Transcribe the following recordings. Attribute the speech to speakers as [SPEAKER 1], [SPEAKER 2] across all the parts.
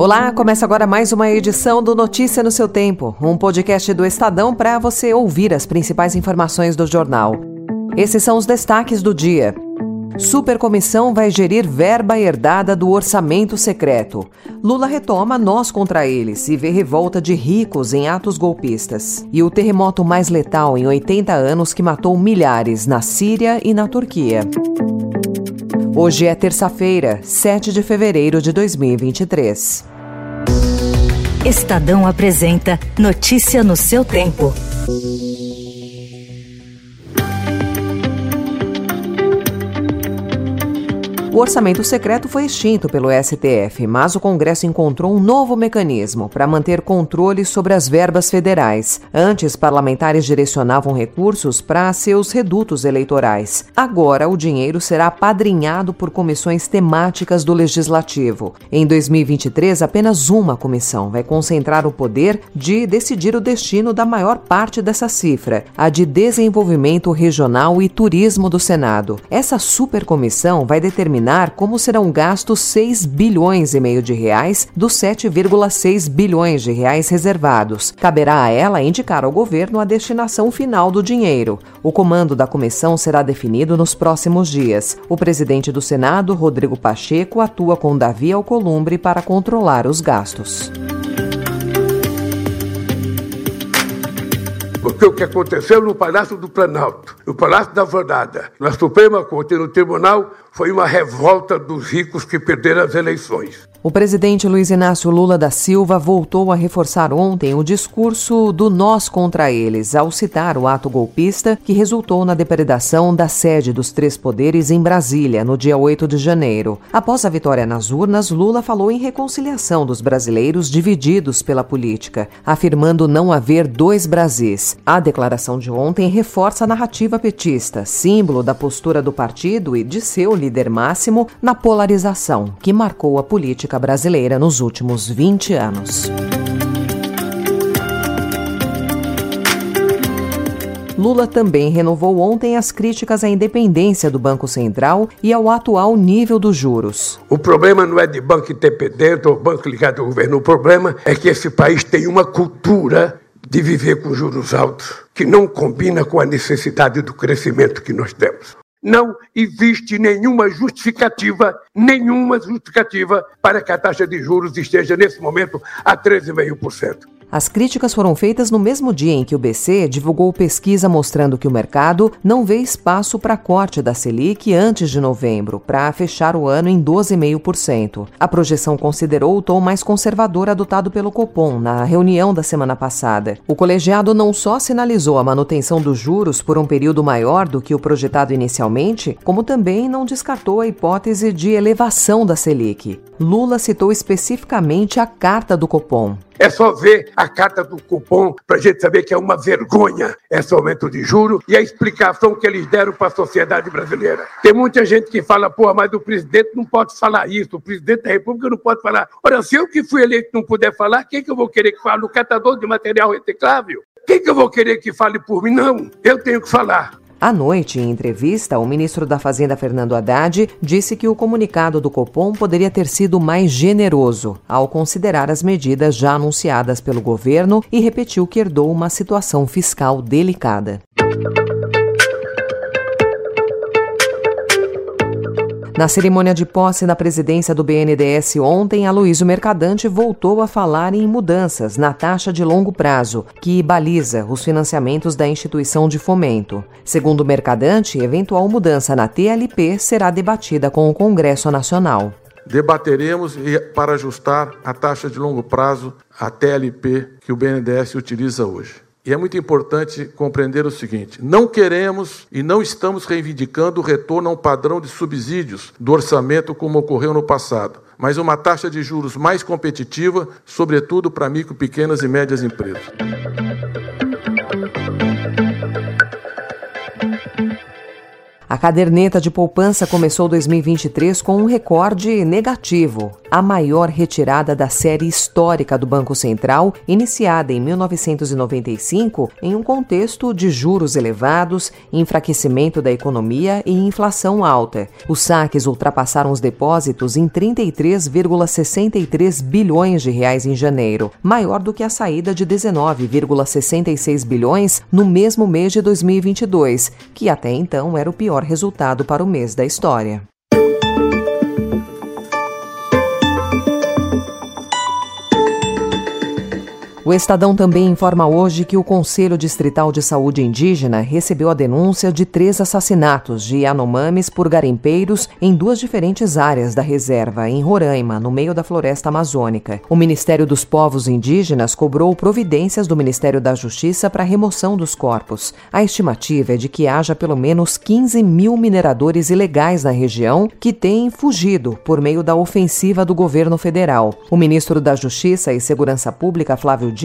[SPEAKER 1] Olá, começa agora mais uma edição do Notícia no seu Tempo, um podcast do Estadão para você ouvir as principais informações do jornal. Esses são os destaques do dia. Supercomissão vai gerir verba herdada do orçamento secreto. Lula retoma nós contra eles e vê revolta de ricos em atos golpistas. E o terremoto mais letal em 80 anos que matou milhares na Síria e na Turquia. Hoje é terça-feira, 7 de fevereiro de 2023.
[SPEAKER 2] Estadão apresenta Notícia no seu tempo.
[SPEAKER 1] O orçamento secreto foi extinto pelo STF, mas o Congresso encontrou um novo mecanismo para manter controle sobre as verbas federais. Antes, parlamentares direcionavam recursos para seus redutos eleitorais. Agora, o dinheiro será padrinhado por comissões temáticas do Legislativo. Em 2023, apenas uma comissão vai concentrar o poder de decidir o destino da maior parte dessa cifra, a de Desenvolvimento Regional e Turismo do Senado. Essa supercomissão vai determinar determinar como serão gastos 6 bilhões e meio de reais dos 7,6 bilhões de reais reservados. Caberá a ela indicar ao governo a destinação final do dinheiro. O comando da comissão será definido nos próximos dias. O presidente do Senado, Rodrigo Pacheco, atua com Davi Alcolumbre para controlar os gastos.
[SPEAKER 3] Porque o que aconteceu no Palácio do Planalto, no Palácio da Alvorada, na Suprema Corte e no Tribunal foi uma revolta dos ricos que perderam as eleições.
[SPEAKER 1] O presidente Luiz Inácio Lula da Silva voltou a reforçar ontem o discurso do nós contra eles, ao citar o ato golpista que resultou na depredação da sede dos três poderes em Brasília, no dia 8 de janeiro. Após a vitória nas urnas, Lula falou em reconciliação dos brasileiros divididos pela política, afirmando não haver dois Brasis. A declaração de ontem reforça a narrativa petista, símbolo da postura do partido e de seu líder máximo na polarização que marcou a política política brasileira nos últimos 20 anos. Lula também renovou ontem as críticas à independência do Banco Central e ao atual nível dos juros.
[SPEAKER 3] O problema não é de banco independente ou banco ligado ao governo. O problema é que esse país tem uma cultura de viver com juros altos que não combina com a necessidade do crescimento que nós temos. Não existe nenhuma justificativa, nenhuma justificativa para que a taxa de juros esteja nesse momento a 13,5%.
[SPEAKER 1] As críticas foram feitas no mesmo dia em que o BC divulgou pesquisa mostrando que o mercado não vê espaço para corte da Selic antes de novembro, para fechar o ano em 12,5%. A projeção considerou o tom mais conservador adotado pelo Copom na reunião da semana passada. O colegiado não só sinalizou a manutenção dos juros por um período maior do que o projetado inicialmente, como também não descartou a hipótese de elevação da Selic. Lula citou especificamente a carta do Copom.
[SPEAKER 3] É só ver a carta do cupom para a gente saber que é uma vergonha esse aumento de juro e a explicação que eles deram para a sociedade brasileira. Tem muita gente que fala, pô, mas o presidente não pode falar isso, o presidente da República não pode falar. Ora, se eu que fui eleito não puder falar, quem que eu vou querer que fale? O catador de material reciclável? Quem que eu vou querer que fale por mim? Não, eu tenho que falar.
[SPEAKER 1] À noite, em entrevista, o ministro da Fazenda, Fernando Haddad, disse que o comunicado do Copom poderia ter sido mais generoso ao considerar as medidas já anunciadas pelo governo e repetiu que herdou uma situação fiscal delicada. Na cerimônia de posse na presidência do BNDES ontem, Aloysio Mercadante voltou a falar em mudanças na taxa de longo prazo, que baliza os financiamentos da instituição de fomento. Segundo o Mercadante, eventual mudança na TLP será debatida com o Congresso Nacional.
[SPEAKER 4] Debateremos para ajustar a taxa de longo prazo, a TLP, que o BNDES utiliza hoje. E é muito importante compreender o seguinte: não queremos e não estamos reivindicando o retorno a um padrão de subsídios do orçamento como ocorreu no passado, mas uma taxa de juros mais competitiva, sobretudo para micro, pequenas e médias empresas.
[SPEAKER 1] A caderneta de poupança começou 2023 com um recorde negativo. A maior retirada da série histórica do Banco Central, iniciada em 1995 em um contexto de juros elevados, enfraquecimento da economia e inflação alta. Os saques ultrapassaram os depósitos em 33,63 bilhões de reais em janeiro, maior do que a saída de 19,66 bilhões no mesmo mês de 2022, que até então era o pior resultado para o mês da história. O Estadão também informa hoje que o Conselho Distrital de Saúde Indígena recebeu a denúncia de três assassinatos de Yanomamis por garimpeiros em duas diferentes áreas da reserva, em Roraima, no meio da floresta amazônica. O Ministério dos Povos Indígenas cobrou providências do Ministério da Justiça para a remoção dos corpos. A estimativa é de que haja pelo menos 15 mil mineradores ilegais na região que têm fugido por meio da ofensiva do governo federal. O ministro da Justiça e Segurança Pública, Flávio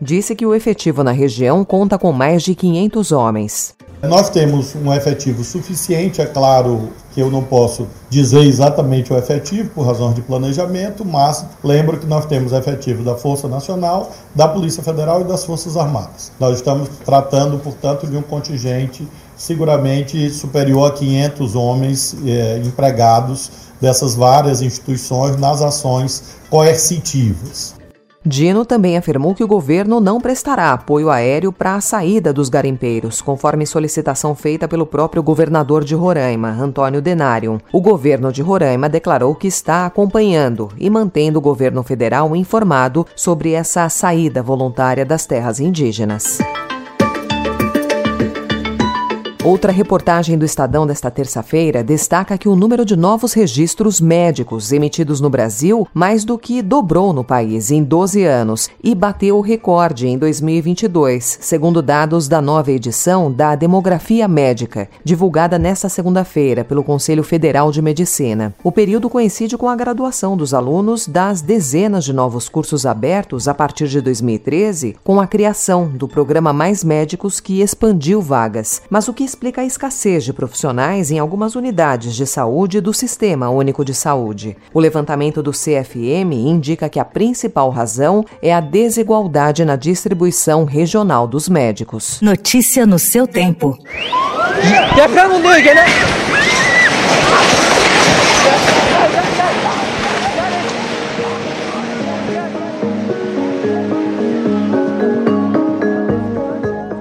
[SPEAKER 1] Disse que o efetivo na região conta com mais de 500 homens.
[SPEAKER 5] Nós temos um efetivo suficiente, é claro que eu não posso dizer exatamente o efetivo por razões de planejamento, mas lembro que nós temos efetivo da Força Nacional, da Polícia Federal e das Forças Armadas. Nós estamos tratando, portanto, de um contingente seguramente superior a 500 homens eh, empregados dessas várias instituições nas ações coercitivas.
[SPEAKER 1] Dino também afirmou que o governo não prestará apoio aéreo para a saída dos garimpeiros, conforme solicitação feita pelo próprio governador de Roraima, Antônio Denário. O governo de Roraima declarou que está acompanhando e mantendo o governo federal informado sobre essa saída voluntária das terras indígenas. Outra reportagem do Estadão desta terça-feira destaca que o número de novos registros médicos emitidos no Brasil mais do que dobrou no país em 12 anos e bateu o recorde em 2022, segundo dados da nova edição da Demografia Médica, divulgada nesta segunda-feira pelo Conselho Federal de Medicina. O período coincide com a graduação dos alunos das dezenas de novos cursos abertos a partir de 2013, com a criação do programa Mais Médicos que expandiu vagas. Mas o que explica a escassez de profissionais em algumas unidades de saúde do Sistema Único de Saúde. O levantamento do CFM indica que a principal razão é a desigualdade na distribuição regional dos médicos.
[SPEAKER 2] Notícia no seu tempo.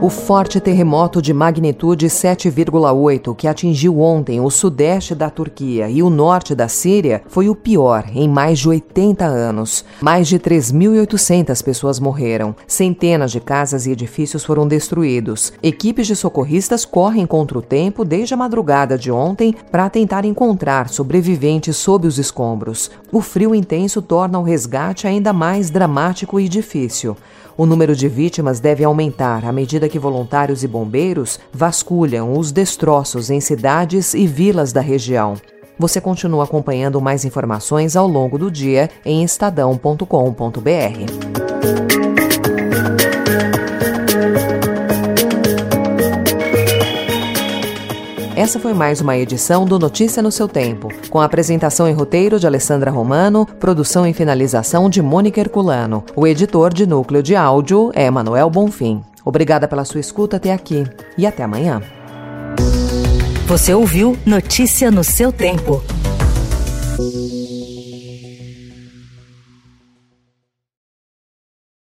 [SPEAKER 1] O forte terremoto de magnitude 7,8 que atingiu ontem o sudeste da Turquia e o norte da Síria foi o pior em mais de 80 anos. Mais de 3.800 pessoas morreram. Centenas de casas e edifícios foram destruídos. Equipes de socorristas correm contra o tempo desde a madrugada de ontem para tentar encontrar sobreviventes sob os escombros. O frio intenso torna o resgate ainda mais dramático e difícil. O número de vítimas deve aumentar à medida que voluntários e bombeiros vasculham os destroços em cidades e vilas da região. Você continua acompanhando mais informações ao longo do dia em estadão.com.br. Essa foi mais uma edição do Notícia no seu Tempo, com a apresentação e roteiro de Alessandra Romano, produção e finalização de Mônica Herculano. O editor de núcleo de áudio é Manuel Bonfim. Obrigada pela sua escuta até aqui e até amanhã.
[SPEAKER 2] Você ouviu Notícia no seu Tempo.